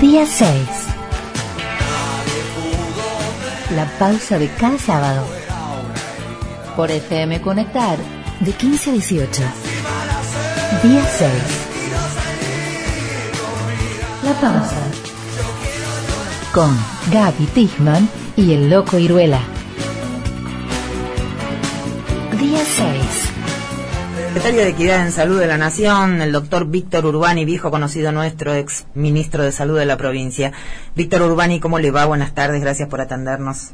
Día 6. La pausa de cada sábado. Por FM Conectar, de 15 a 18. Día 6. La pausa. Con Gaby Tichman y el Loco Iruela. Secretario de Equidad en Salud de la Nación, el doctor Víctor Urbani, viejo conocido nuestro, ex ministro de Salud de la provincia. Víctor Urbani, ¿cómo le va? Buenas tardes, gracias por atendernos.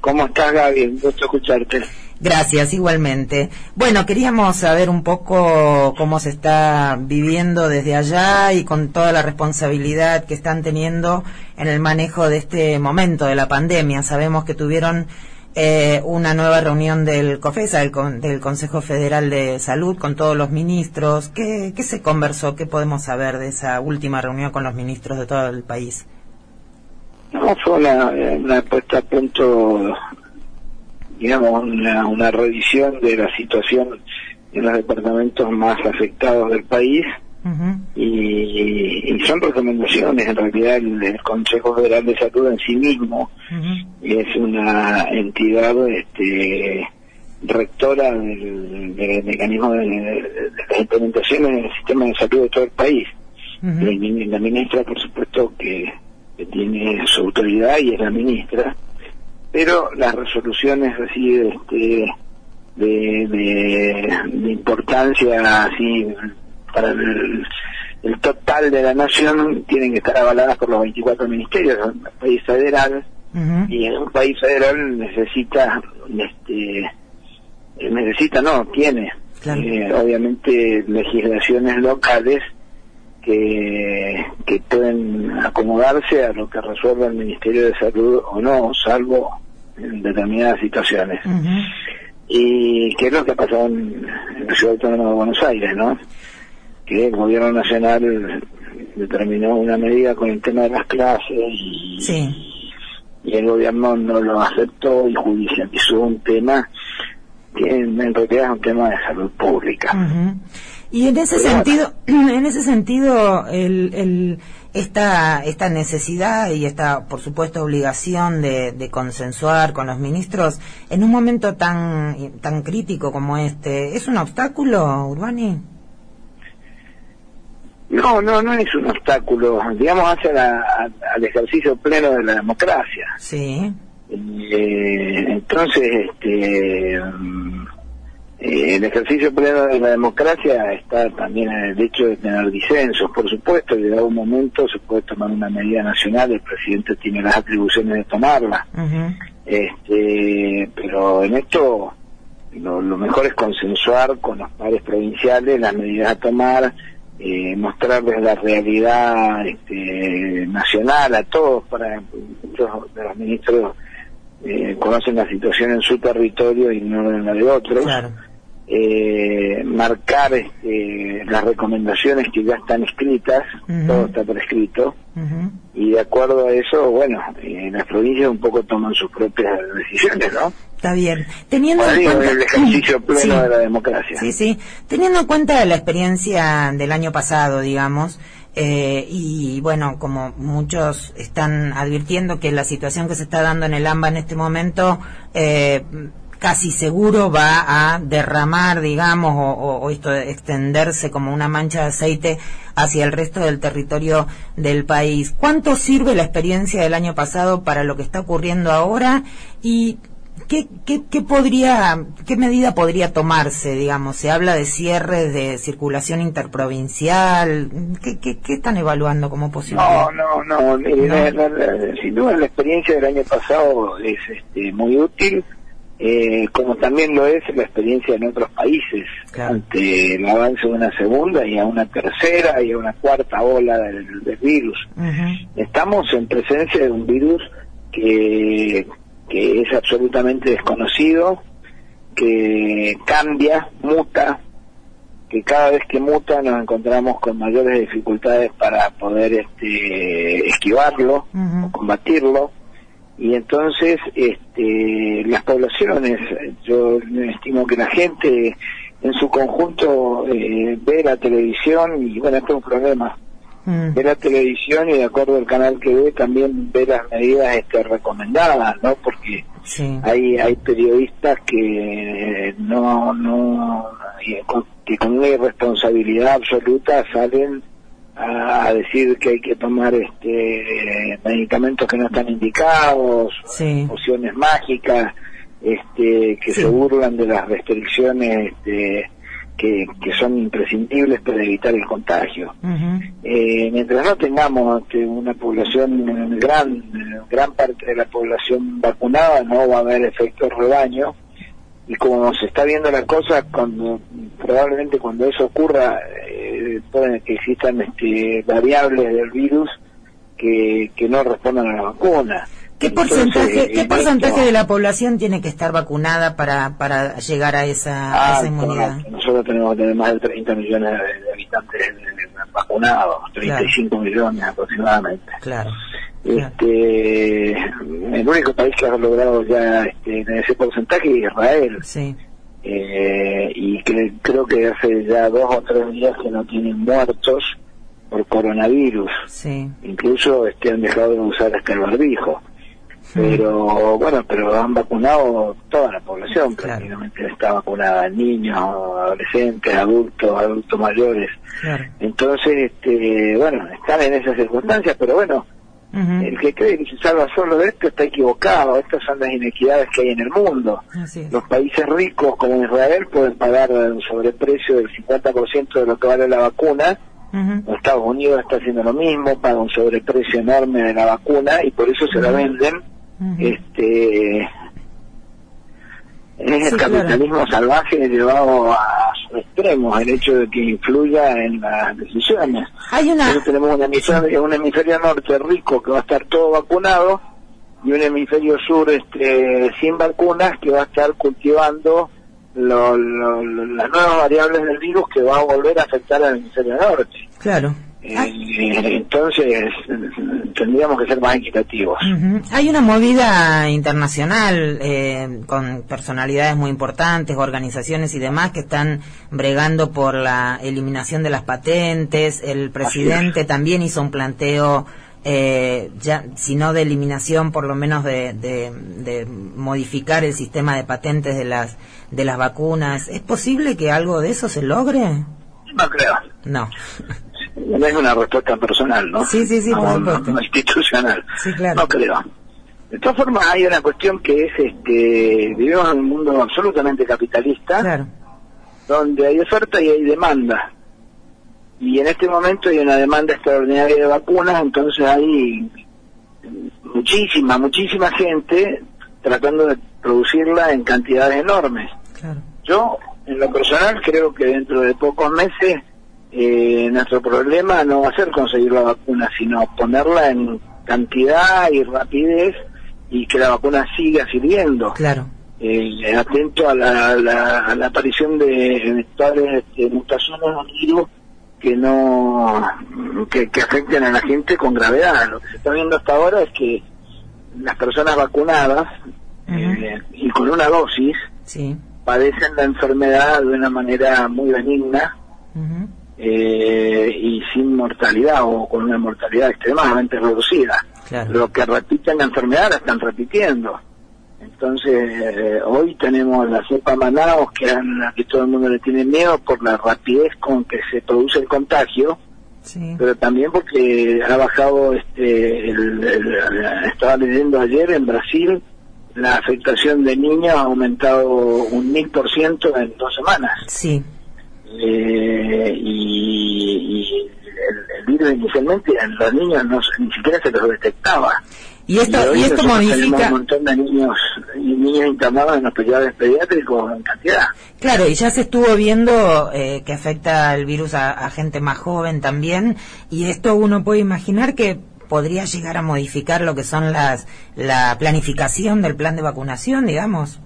¿Cómo estás, Gaby? Un gusto escucharte. Gracias, igualmente. Bueno, queríamos saber un poco cómo se está viviendo desde allá y con toda la responsabilidad que están teniendo en el manejo de este momento de la pandemia. Sabemos que tuvieron eh, una nueva reunión del COFESA, del, del, Consejo Federal de Salud, con todos los ministros. ¿Qué, ¿Qué, se conversó? ¿Qué podemos saber de esa última reunión con los ministros de todo el país? No, fue una, una puesta a punto, digamos, una, una revisión de la situación en los departamentos más afectados del país. Uh -huh. y, y, son recomendaciones, en realidad el, el, Consejo Federal de Salud en sí mismo uh -huh. es una entidad este, rectora del, del mecanismo de, de, las implementaciones en el sistema de salud de todo el país. Uh -huh. la, ministra, por supuesto, que, que, tiene su autoridad y es la ministra, pero las resoluciones así este, de, de importancia así para el, el, total de la nación tienen que estar avaladas por los 24 ministerios, es un país federal, uh -huh. y en un país federal necesita, este, necesita, no, tiene, claro. eh, obviamente, legislaciones locales que, que pueden acomodarse a lo que resuelva el Ministerio de Salud o no, salvo en determinadas situaciones. Uh -huh. Y que es lo que ha pasado en, en la Ciudad Autónoma de Buenos Aires, ¿no? Que el gobierno nacional determinó una medida con el tema de las clases y, sí. y el gobierno no lo aceptó y judicializó un tema que en, en realidad es un tema de salud pública. Uh -huh. Y en ese Pero sentido, bueno. en ese sentido, el, el, esta, esta necesidad y esta, por supuesto, obligación de, de, consensuar con los ministros en un momento tan, tan crítico como este, ¿es un obstáculo, Urbani? No, no, no es un obstáculo, digamos, hacia la, al ejercicio pleno de la democracia. Sí. Eh, entonces, este, eh, el ejercicio pleno de la democracia está también en el hecho de tener disensos, por supuesto, que en algún momento se puede tomar una medida nacional, el presidente tiene las atribuciones de tomarla. Uh -huh. Este, pero en esto lo, lo mejor es consensuar con los pares provinciales las medidas a tomar eh, mostrarles la realidad este, nacional a todos para muchos de los ministros eh, conocen la situación en su territorio y no en la de otros claro. eh, marcar este, las recomendaciones que ya están escritas uh -huh. todo está prescrito uh -huh. De acuerdo a eso bueno las provincias un poco toman sus propias decisiones ¿no? Está bien. Teniendo en cuenta... el ejercicio pleno sí. de la democracia. Sí, sí. Teniendo en cuenta la experiencia del año pasado, digamos, eh, y bueno, como muchos están advirtiendo que la situación que se está dando en el AMBA en este momento eh, casi seguro va a derramar, digamos, o, o, o, esto de extenderse como una mancha de aceite hacia el resto del territorio del país. ¿Cuánto sirve la experiencia del año pasado para lo que está ocurriendo ahora? Y ¿Qué, qué, ¿Qué podría, qué medida podría tomarse, digamos? Se habla de cierres de circulación interprovincial. ¿Qué, qué, qué están evaluando como posible? No, no, no. ¿No? La, la, la, sin duda la experiencia del año pasado es este, muy útil, eh, como también lo es la experiencia en otros países, claro. ante el avance de una segunda y a una tercera y a una cuarta ola del, del virus. Uh -huh. Estamos en presencia de un virus que que es absolutamente desconocido, que cambia, muta, que cada vez que muta nos encontramos con mayores dificultades para poder este, esquivarlo uh -huh. o combatirlo. Y entonces este, las poblaciones, yo estimo que la gente en su conjunto eh, ve la televisión y bueno, esto es un problema. Ve la televisión y de acuerdo al canal que ve también ve las medidas este, recomendadas, ¿no? Porque hay hay periodistas que no no que con una irresponsabilidad absoluta salen a, decir que hay que tomar este medicamentos que no están indicados, opciones mágicas, este que se burlan de las restricciones este, que, que son imprescindibles para evitar el contagio. eh, mientras no tengamos este, una población gran, gran parte de la población vacunada, no va a haber efecto rebaño. Y como se está viendo la cosa, cuando probablemente cuando eso ocurra, eh, pueden que existan este, variables del virus que, que no respondan a la vacuna. ¿Qué porcentaje, ¿qué porcentaje de la población tiene que estar vacunada para, para llegar a esa, ah, inmunidad? nosotros tenemos que tener más de 30 millones de, habitantes vacunados, 35 millones aproximadamente. Claro. Este, el único país que ha logrado ya este, ese porcentaje es Israel. Sí. Eh, y que, creo que hace ya dos o tres días que no tienen muertos por coronavirus. Sí. Incluso este, han dejado de usar hasta el barbijo pero bueno, pero han vacunado toda la población, prácticamente está vacunada, niños, adolescentes, adultos, adultos mayores. Entonces, este, bueno, están en esas circunstancias, pero bueno, el que cree que se salva solo de esto está equivocado, estas son las inequidades que hay en el mundo. Los países ricos como Israel pueden pagar un sobreprecio del 50% de lo que vale la vacuna, Estados Unidos está haciendo lo mismo, paga un sobreprecio enorme de la vacuna y por eso se la venden este es el capitalismo salvaje llevado a su extremo, el hecho de que influya en las decisiones. Hay una... tenemos un hemisferio, un hemisferio norte rico que va a estar todo vacunado y un hemisferio sur este sin vacunas que va a estar cultivando las nuevas variables del virus que va a volver a afectar al hemisferio norte. Claro. Eh, entonces tendríamos que ser más equitativos. Hay una movida internacional eh, con personalidades muy importantes, organizaciones y demás que están bregando por la eliminación de las patentes. El presidente también hizo un planteo, eh, ya, si no de eliminación, por lo menos de, de, modificar el sistema de patentes de las de las vacunas. ¿Es posible que algo de eso se logre? No creo. No. no es una respuesta personal, ¿no? Sí, sí, sí, no, no, institucional. Sí, claro. No creo. De todas formas, hay una cuestión que es, este, vivimos en un mundo absolutamente capitalista, claro. donde hay oferta y hay demanda. Y en este momento hay una demanda extraordinaria de vacunas, entonces hay muchísima, muchísima gente tratando de producirla en cantidades enormes. Claro. Yo, en lo personal, creo que dentro de pocos meses eh, nuestro problema no va a ser conseguir la vacuna, sino ponerla en cantidad y rapidez y que la vacuna siga sirviendo. Claro. Eh, atento a la, aparición de eventuales este, mutaciones del virus que no que, afecten a la gente con gravedad. Lo que se está viendo hasta ahora es que las personas vacunadas eh, y con una dosis padecen la enfermedad de una manera muy benigna eh, y sin mortalidad o con una mortalidad extremadamente reducida. Lo que repiten la enfermedad la están repitiendo. Entonces, eh, hoy tenemos la cepa Manaus, que, a que todo el mundo le tiene miedo por la rapidez con que se produce el contagio, pero también porque ha bajado, este, el, estaba leyendo ayer en Brasil, la afectación de niños ha aumentado un mil por ciento en dos semanas. Sí. Eh, y, el, virus inicialmente en los niños no, ni siquiera se los detectaba. Y esto, y, esto modifica... un montón de niños y niños internados en hospitales pediátricos en cantidad. Claro, y ya se estuvo viendo eh, que afecta el virus a, gente más joven también, y esto uno puede imaginar que podría llegar a modificar lo que son las la planificación del plan de vacunación, digamos.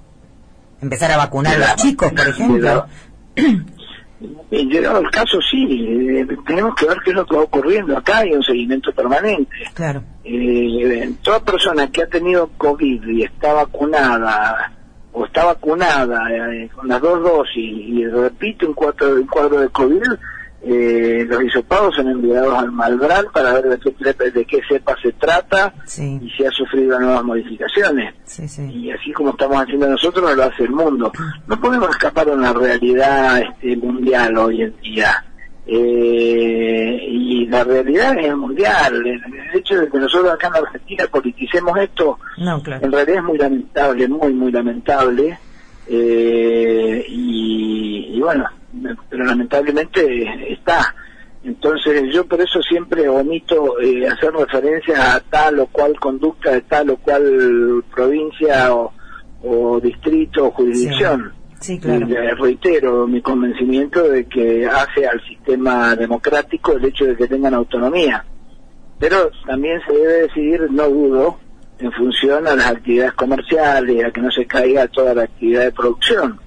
Empezar a vacunar a los chicos, por ejemplo. En llegado el caso, sí, eh, tenemos que ver qué es lo que va ocurriendo. Acá hay un seguimiento permanente. Claro. Eh, toda persona que ha tenido COVID y está vacunada o está vacunada eh, con las dos dosis y repite un cuadro, un cuadro de COVID, eh, los hisopados son enviados al Malbrán para ver de qué, de qué cepa se trata y si ha sufrido nuevas modificaciones. Y así como estamos haciendo nosotros, lo hace el mundo. No podemos escapar de una realidad este, mundial hoy en día. Eh, y la realidad es mundial. El, hecho de que nosotros acá en Argentina politicemos esto, en realidad es muy lamentable, muy, muy lamentable. Eh, y bueno, pero lamentablemente está. Entonces yo por eso siempre omito eh, hacer referencia a tal o cual conducta de tal o cual provincia o, distrito o jurisdicción. Sí. claro. reitero mi convencimiento de que hace al sistema democrático el hecho de que tengan autonomía. Pero también se debe decidir, no dudo, en función a las actividades comerciales, a que no se caiga toda la actividad de producción.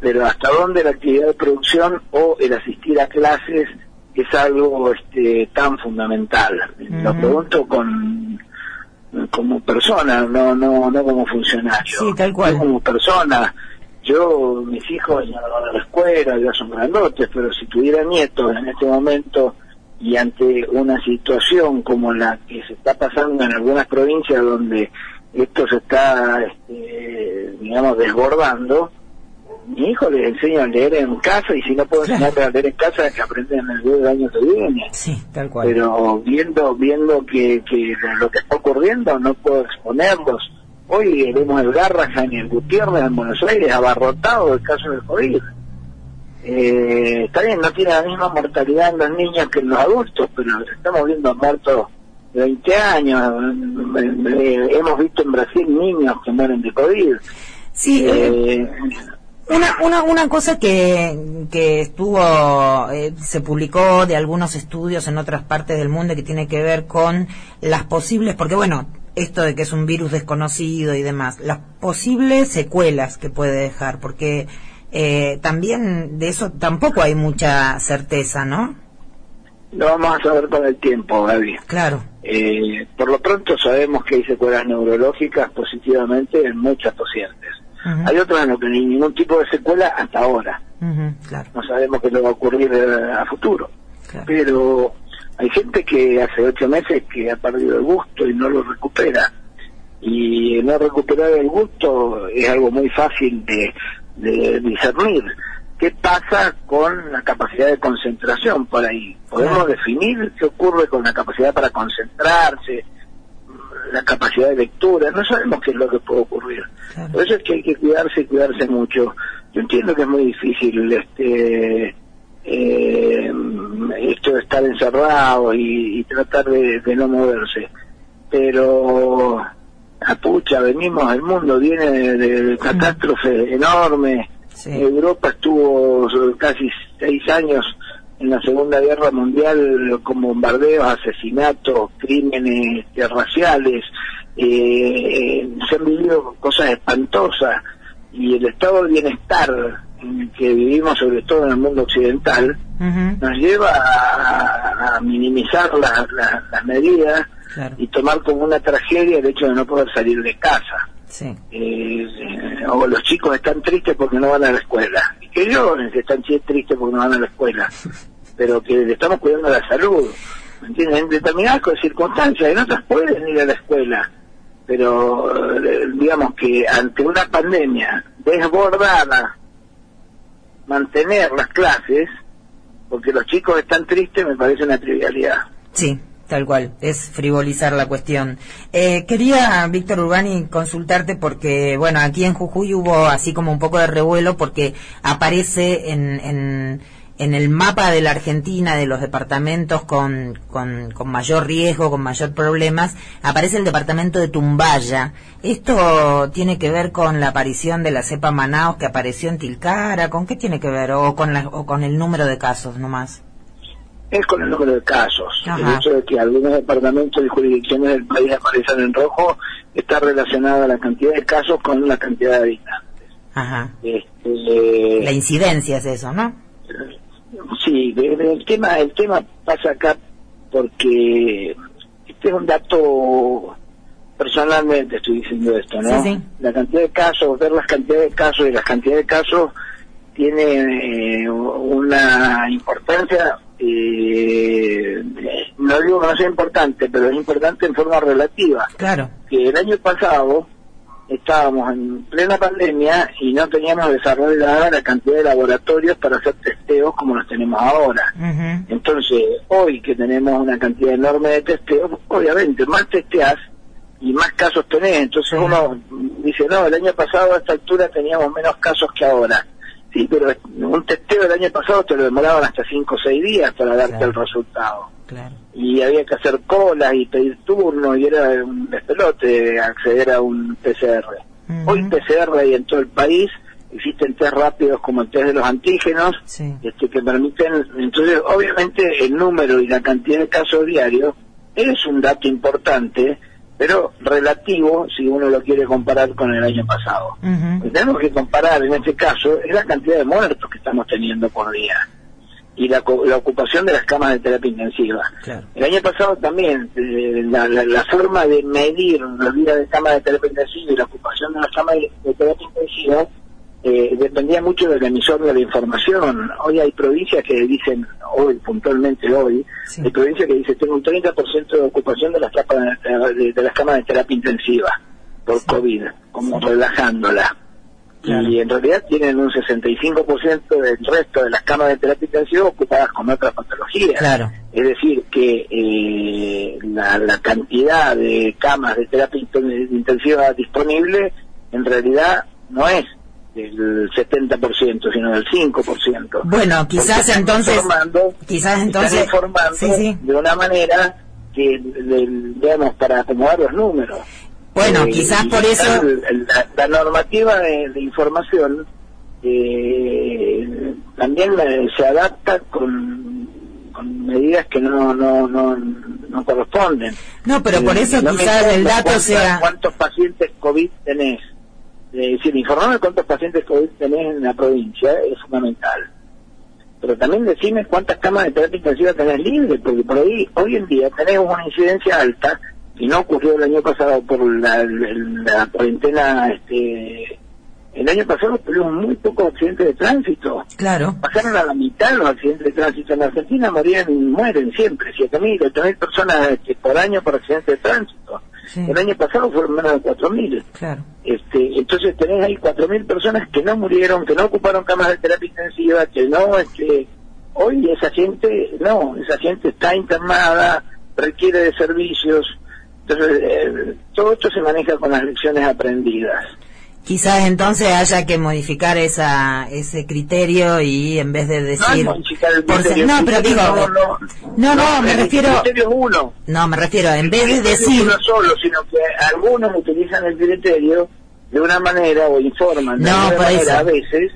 Pero hasta dónde la actividad de producción o el asistir a clases es algo este, tan fundamental. Lo pregunto con como persona, no no no como funcionario. Sí, tal cual. como persona. Yo, mis hijos ya van a la escuela, ya son grandotes, pero si tuviera nietos en este momento y ante una situación como la que se está pasando en algunas provincias donde esto se está, este, digamos, desbordando, mi hijo les enseño a leer en casa y si no puedo enseñar a leer en casa que aprenden en el del año que viene. Sí, tal cual. Pero viendo viendo que, que lo que está ocurriendo no puedo exponerlos. Hoy vemos el Garrahan y el Gutiérrez en Buenos Aires abarrotado el caso del COVID. Eh, está bien, no tiene la misma mortalidad en los niños que en los adultos, pero estamos viendo muertos de 20 años. Eh, hemos visto en Brasil niños que mueren de COVID. Sí, eh, eh una, una, una cosa que, que estuvo, eh, se publicó de algunos estudios en otras partes del mundo que tiene que ver con las posibles, porque bueno, esto de que es un virus desconocido y demás, las posibles secuelas que puede dejar, porque eh, también de eso tampoco hay mucha certeza, ¿no? Lo vamos a saber con el tiempo, Gaby. Claro. Eh, por lo pronto sabemos que hay secuelas neurológicas positivamente en muchas pacientes hay otros no tienen ningún tipo de secuela hasta ahora. No sabemos qué le va a ocurrir eh, a futuro. Pero hay gente que hace ocho meses que ha perdido el gusto y no lo recupera. Y no recuperar el gusto es algo muy fácil de, de discernir. ¿Qué pasa con la capacidad de concentración por ahí? ¿Podemos definir qué ocurre con la capacidad para concentrarse, la capacidad de lectura? No sabemos qué es lo que puede ocurrir. Por eso es que hay que cuidarse y cuidarse mucho. Yo entiendo que es muy difícil este eh, esto de estar encerrado y, tratar de, no moverse, pero a pucha, venimos, el mundo viene de, catástrofe enorme. Europa estuvo casi seis años en la Segunda Guerra Mundial con bombardeos, asesinatos, crímenes raciales, eh, se han vivido cosas espantosas y el estado de bienestar que vivimos sobre todo en el mundo occidental nos lleva a, minimizar las medidas y tomar como una tragedia el hecho de no poder salir de casa. Eh, o los chicos están tristes porque no van a la escuela. Y que lloren si están tristes porque no van a la escuela. Pero que le estamos cuidando la salud. En determinadas circunstancias, en otras pueden ir a la escuela pero eh, digamos que ante una pandemia desbordada, mantener las clases, porque los chicos están tristes, me parece una trivialidad. Sí, tal cual, es frivolizar la cuestión. Eh, quería, Víctor Urbani, consultarte porque, bueno, aquí en Jujuy hubo así como un poco de revuelo porque aparece en, en en el mapa de la Argentina, de los departamentos con, con, mayor riesgo, con mayor problemas, aparece el departamento de Tumbaya. ¿Esto tiene que ver con la aparición de la cepa Manaus que apareció en Tilcara? ¿Con qué tiene que ver? ¿O con, la, o con el número de casos nomás? Es con el número de casos. El hecho de que algunos departamentos y jurisdicciones del país aparezcan en rojo está relacionado a la cantidad de casos con la cantidad de habitantes. Ajá. Este, la incidencia es eso, ¿no? Sí, el tema, el tema pasa acá porque este es un dato personalmente estoy diciendo esto, ¿no? La cantidad de casos, ver las cantidades de casos y las cantidades de casos tiene eh, una importancia, eh, no digo que no sea importante, pero es importante en forma relativa. Claro. Que el año pasado estábamos en plena pandemia y no teníamos desarrollada la cantidad de laboratorios para hacer testeos como los tenemos ahora. Entonces, hoy que tenemos una cantidad enorme de testeos, obviamente más testeas y más casos tenés. Entonces uno dice, no, el año pasado a esta altura teníamos menos casos que ahora. Sí, pero un testeo del año pasado te lo demoraban hasta 5 o 6 días para darte el resultado. Y había que hacer colas y pedir turno y era un despelote acceder a un PCR. Ujú. Hoy PCR hay en todo el país, existen test rápidos como el test de los antígenos, Sí. este, que permiten, entonces obviamente el número y la cantidad de casos diarios es un dato importante, pero relativo si uno lo quiere comparar con el año pasado. Lo que tenemos que comparar en este caso es la cantidad de muertos que estamos teniendo por día y la, la ocupación de las camas de terapia intensiva. Claro. El año pasado también eh, la, la- la forma de medir los días de cama de terapia intensiva y la ocupación de las camas de, de terapia intensiva eh, dependía mucho del emisor de la información. Hoy hay provincias que dicen, hoy puntualmente hoy, Sí. hay provincias que dicen tengo un 30% de ocupación de las, capas de, las camas de terapia intensiva por Sí. COVID, como relajándola. Claro. Y en realidad tienen un 65% del resto de las camas de terapia intensiva ocupadas con otras patologías. Claro. Es decir, que eh, la, la cantidad de camas de terapia inten- intensiva disponible en realidad no es del 70%, sino del 5%. Bueno, quizás están entonces, informando- quizás están entonces, informando sí, sí. de una manera que, digamos, para acomodar los números. Bueno, Eh, quizás por eso, la, la normativa de, de información eh, también eh, se adapta con, con medidas que no no no, no corresponden. no, pero por Eh, eso no quizás el dato sea, ¿Cuántos pacientes COVID tenés? Es decir, informarme cuántos pacientes COVID tenés en la provincia es fundamental. Pero también decime cuántas camas de terapia intensiva tenés libres, porque por ahí, hoy en día tenemos una incidencia alta, y no ocurrió el año pasado por la, la cuarentena, este, el año pasado tuvimos muy pocos accidentes de tránsito claro, pasaron a la mitad los accidentes de tránsito en Argentina, morían, mueren siempre, 7.000, 8.000 personas este, por año por accidentes de tránsito. Sí. El año pasado fueron menos de 4.000. claro. Este, entonces tenés ahí 4.000 personas que no murieron, que no ocuparon camas de terapia intensiva, que no, este, hoy esa gente, no, esa gente está internada, requiere de servicios. Entonces, eh, todo esto se maneja con las lecciones aprendidas. Quizás entonces haya que modificar esa ese criterio y en vez de decir no, el criterio, no, pero digo, no, no, me el refiero, criterio es uno. no, me refiero, en vez de No decir, uno solo, sino que algunos utilizan el criterio de una manera o informan de No, una manera eso. a veces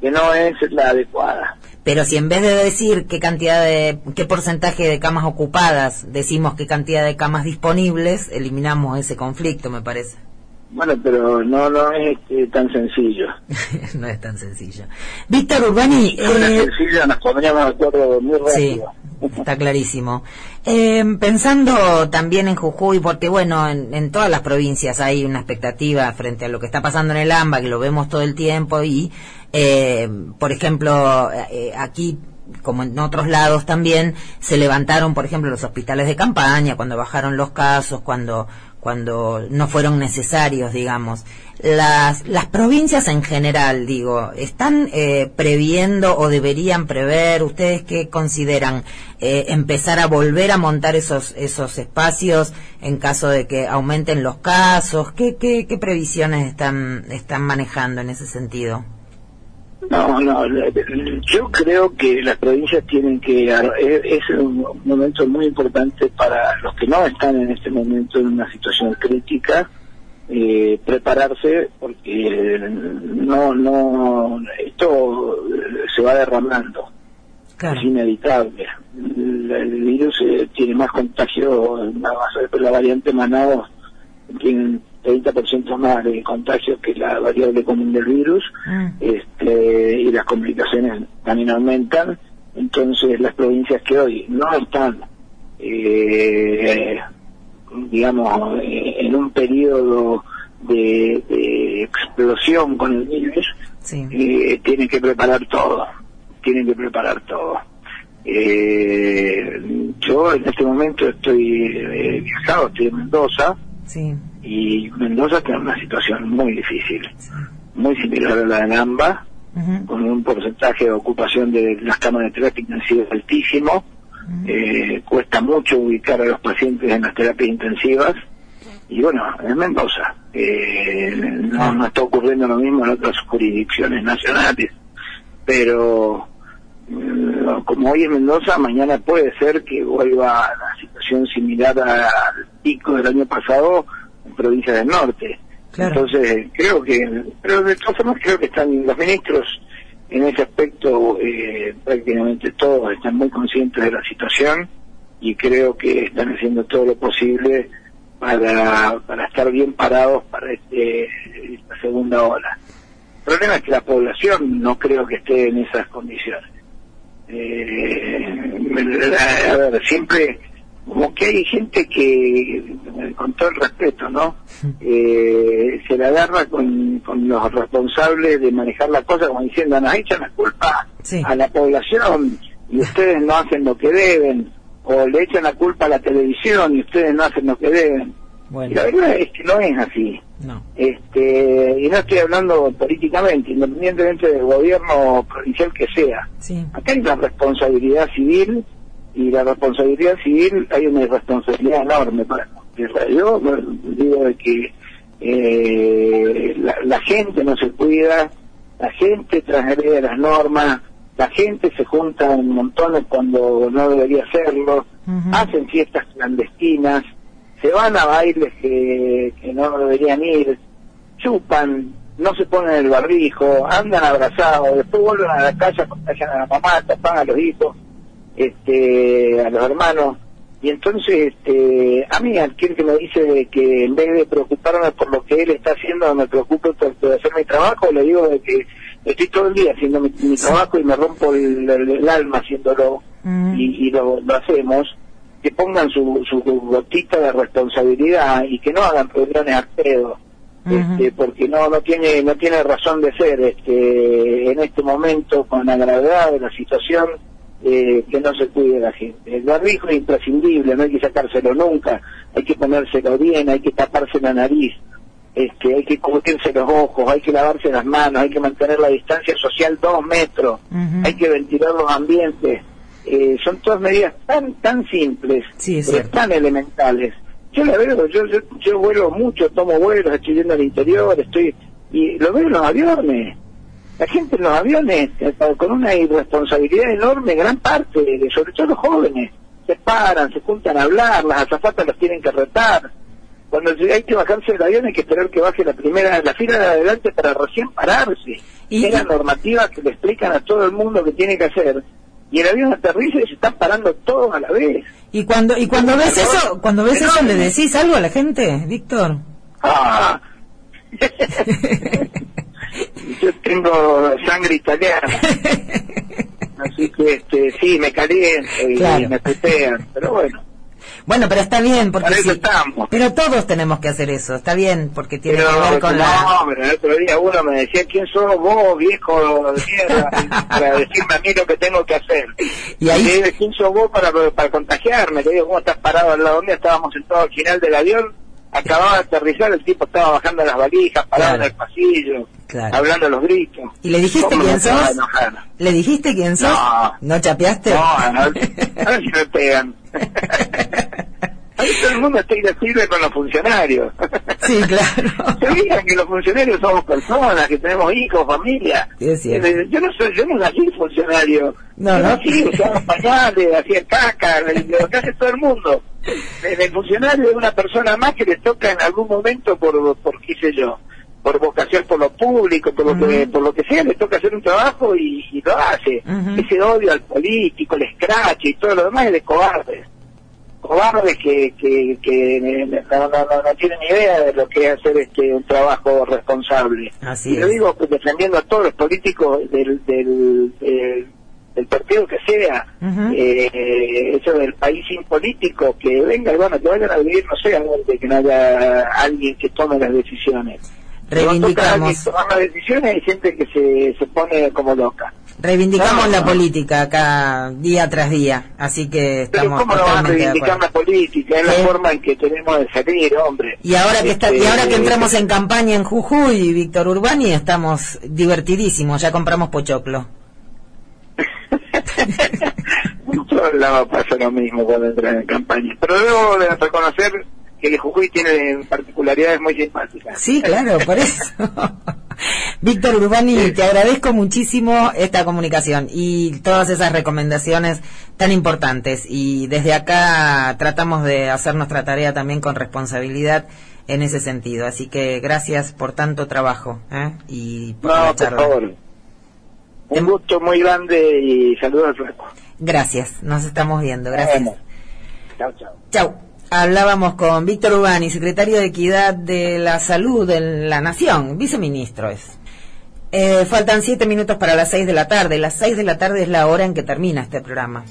que no es la adecuada. Pero si en vez de decir qué cantidad de, qué porcentaje de camas ocupadas, decimos qué cantidad de camas disponibles, eliminamos ese conflicto, me parece. Bueno, pero no no es este, tan sencillo. no es tan sencillo. Víctor Urbani, fuera eh, sencillo nos pondríamos de acuerdo muy Sí, rápido. está clarísimo. Eh, pensando también en Jujuy, porque bueno, en, en todas las provincias hay una expectativa frente a lo que está pasando en el AMBA, que lo vemos todo el tiempo, y, eh, por ejemplo, eh, aquí como en otros lados también, se levantaron, por ejemplo, los hospitales de campaña, cuando bajaron los casos, cuando, cuando no fueron necesarios, digamos. Las, las provincias en general, digo, ¿están eh, previendo o deberían prever, ustedes qué consideran, eh, empezar a volver a montar esos, esos espacios en caso de que aumenten los casos? ¿Qué, qué, qué previsiones están, están manejando en ese sentido? No, no, yo creo que las provincias tienen que, es, un momento muy importante para los que no están en este momento en una situación crítica, eh, prepararse porque no, no, esto se va derramando, Claro. es inevitable. El, el virus eh, tiene más contagio, la, la variante Manaus tiene 30% más de contagio que la variable común del virus Mm. este, y las complicaciones también aumentan. Entonces las provincias que hoy no están, eh, digamos, eh, en un periodo de, de explosión con el virus, eh, tienen que preparar todo, tienen que preparar todo. Eh, yo en este momento estoy eh, viajado, estoy en Mendoza, y Mendoza tiene una situación muy difícil, muy similar a la de Namba, con un porcentaje de ocupación de las cámaras de terapia intensiva altísimo, eh, cuesta mucho ubicar a los pacientes en las terapias intensivas, y bueno, en Mendoza. Eh, no, no está ocurriendo lo mismo en otras jurisdicciones nacionales, pero mm, como hoy en Mendoza, mañana puede ser que vuelva a la situación similar al pico del año pasado en provincias del norte. Entonces, creo que, pero de todas formas creo que están los ministros en ese aspecto, eh, prácticamente todos están muy conscientes de la situación y creo que están haciendo todo lo posible para, para estar bien parados para este, esta segunda ola. El problema es que la población no creo que esté en esas condiciones. Eh, a ver, siempre como que hay gente que, con todo el respeto, ¿no? Eh, se la agarra con, con los responsables de manejar la cosa como diciendo, nos echan la culpa a la población y ustedes no hacen lo que deben o le echan la culpa a la televisión y ustedes no hacen lo que deben. Y la verdad es que no es así. No. Este, y no estoy hablando políticamente, independientemente del gobierno provincial que sea. Acá hay una responsabilidad civil y la responsabilidad civil hay una responsabilidad enorme para yo digo de que eh, la, gente no se cuida, la gente transgrede las normas, la gente se junta en montones cuando no debería hacerlo, hacen fiestas clandestinas, se van a bailes que, no deberían ir, chupan, no se ponen el barbijo, andan abrazados, después vuelven a la casa, contagian a la mamá, tapan a los hijos, este, a los hermanos. Y entonces, este, a mí, aquel que me dice que en vez de preocuparme por lo que él está haciendo, me preocupo por, hacer mi trabajo, le digo de que estoy todo el día haciendo mi, trabajo y me rompo el, alma haciéndolo. Y, lo, hacemos. Que pongan su, su gotita de responsabilidad y que no hagan reuniones a pedo. Este, porque no no tiene no tiene razón de ser este en este momento con la gravedad de la situación eh, que no se cuide la gente el barbijo es imprescindible no hay que sacárselo nunca hay que ponérselo bien hay que taparse la nariz este, hay que cubrirse los ojos, hay que lavarse las manos, hay que mantener la distancia social dos metros, hay que ventilar los ambientes, eh, son todas medidas tan tan simples, tan elementales. Yo la veo, yo, yo, vuelo mucho, tomo vuelos, estoy yendo al interior, estoy y lo veo en los aviones. La gente en los aviones, eh, con una irresponsabilidad enorme, gran parte, de, sobre todo los jóvenes, se paran, se juntan a hablar, las azafatas los tienen que retar. Cuando hay que bajarse del avión hay que esperar que baje la primera, la fila de adelante para recién pararse. ¿Y? Hay normativas que le explican a todo el mundo que tiene que hacer y el avión aterriza y se están parando todos a la vez. Y cuando y cuando ves eso, cuando ves eso le decís algo a la gente, Víctor. Ah. Yo tengo sangre italiana. Así que este sí, me caliento y, me petean, pero bueno. Bueno, pero está bien, porque Pero todos tenemos que hacer eso, está bien, porque tiene que ver con la... No, pero el otro día uno me decía, ¿quién sos vos, viejo de mierda? para decirme a mí lo que tengo que hacer. Y ahí... Le ¿quién sos vos para, para contagiarme? Le digo, ¿cómo estás parado al lado mío? Estábamos sentados al final del avión, acababa de aterrizar, el tipo estaba bajando las valijas, parado en el pasillo. hablando a los gritos. ¿Y le dijiste quién sos? ¿Le dijiste quién sos? No. ¿No chapeaste? No, a ver si me pegan. Ahí todo el mundo está irascible con los funcionarios. Sí, claro. Se olvidan que los funcionarios somos personas, que tenemos hijos, familia. Sí, eh, yo no soy, yo no nací funcionario. No, no. Sí, usaba pañales, hacía caca, lo que hace todo el mundo. El funcionario es una persona más que le toca en algún momento por, por qué sé yo, por vocación por lo público, por lo que por lo que sea, le toca hacer un trabajo y, lo hace. Ese odio al político, el scratch y todo lo demás es de cobardes cobardes que, que, que no, no, no, tienen idea de lo que es hacer este un trabajo responsable. Así y lo digo defendiendo a todos los políticos del, del, del, partido que sea, eh, eso del país sin político, que venga y bueno, que vayan a vivir, no sé, a que no haya alguien que tome las decisiones. Reivindicamos. tomar las decisiones hay gente que se, se pone como loca. Reivindicamos la política acá día tras día, así que estamos Pero ¿cómo no van a reivindicar la política? Es la forma en que tenemos de salir, hombre. Y ahora que está, y Este, ahora que entramos en campaña en Jujuy, Víctor Urbani, estamos divertidísimos, ya compramos pochoclo. Todos lados pasa lo mismo cuando entran en campaña. Pero debo de reconocer que Jujuy tiene particularidades muy simpáticas. Sí, claro, por eso. Víctor Urbani, te agradezco muchísimo esta comunicación y todas esas recomendaciones tan importantes. Y desde acá tratamos de hacer nuestra tarea también con responsabilidad en ese sentido. Así que gracias por tanto trabajo ¿eh? y por la No, por charla. favor. Un gusto muy grande y saludos al flaco. Gracias, nos estamos viendo. Gracias. Vemos. Chao, chao. Chau. Hablábamos con Víctor Urbani, secretario de Equidad de la Salud de la Nación, viceministro es. Eh, faltan siete minutos para las seis de la tarde. Las seis de la tarde es la hora en que termina este programa.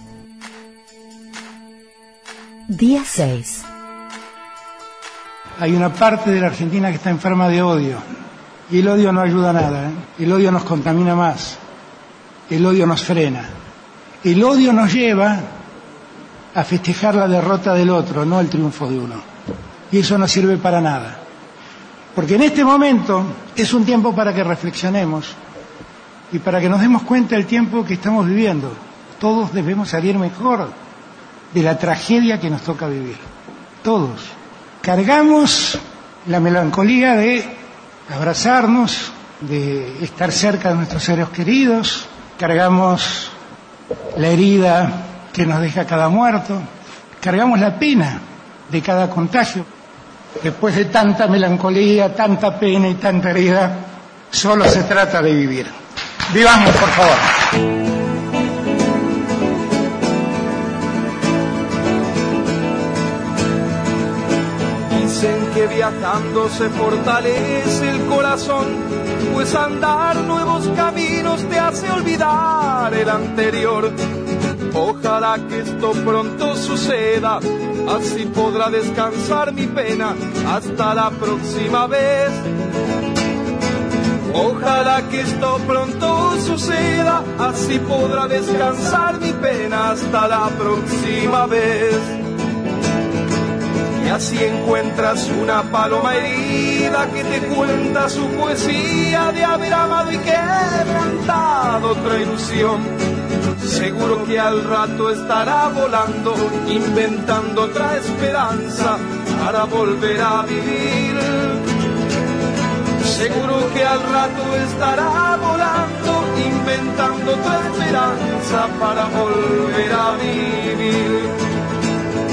Día 6. Hay una parte de la Argentina que está enferma de odio. Y el odio no ayuda a nada. ¿eh? El odio nos contamina más. El odio nos frena. El odio nos lleva a festejar la derrota del otro, no el triunfo de uno. Y eso no sirve para nada. Porque en este momento es un tiempo para que reflexionemos y para que nos demos cuenta del tiempo que estamos viviendo. Todos debemos salir mejor de la tragedia que nos toca vivir. Todos. Cargamos la melancolía de abrazarnos, de estar cerca de nuestros seres queridos, cargamos la herida que nos deja cada muerto, cargamos la pena de cada contagio. Después de tanta melancolía, tanta pena y tanta herida, solo se trata de vivir. Vivamos, por favor. Dicen que viajando se fortalece el corazón, pues andar nuevos caminos te hace olvidar el anterior. Ojalá que esto pronto suceda, así podrá descansar mi pena hasta la próxima vez. Ojalá que esto pronto suceda, así podrá descansar mi pena hasta la próxima vez. Y así encuentras una paloma herida que te cuenta su poesía de haber amado y quebrantado otra ilusión. Seguro que al rato estará volando, inventando otra esperanza para volver a vivir. Seguro que al rato estará volando, inventando otra esperanza para volver a vivir.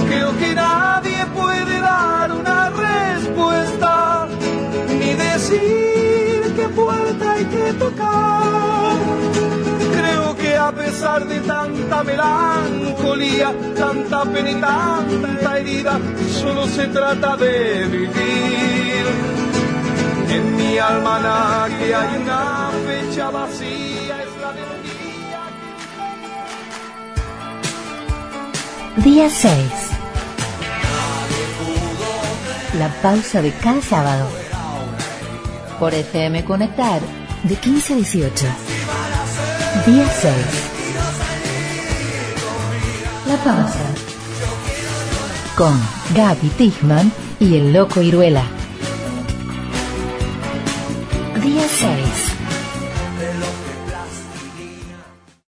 Creo que nadie puede dar una respuesta, ni decir qué puerta hay que tocar. Que pesar de tanta melancolía, tanta pena y tanta herida, solo se trata de vivir. En mi almanaque hay una fecha vacía, es la de día que... Día 6. La pausa de cada sábado. Por FM Conectar, de 15 a 18. Día 6. Pausa. Con Gaby Tichman y el Loco Iruela. Día 6.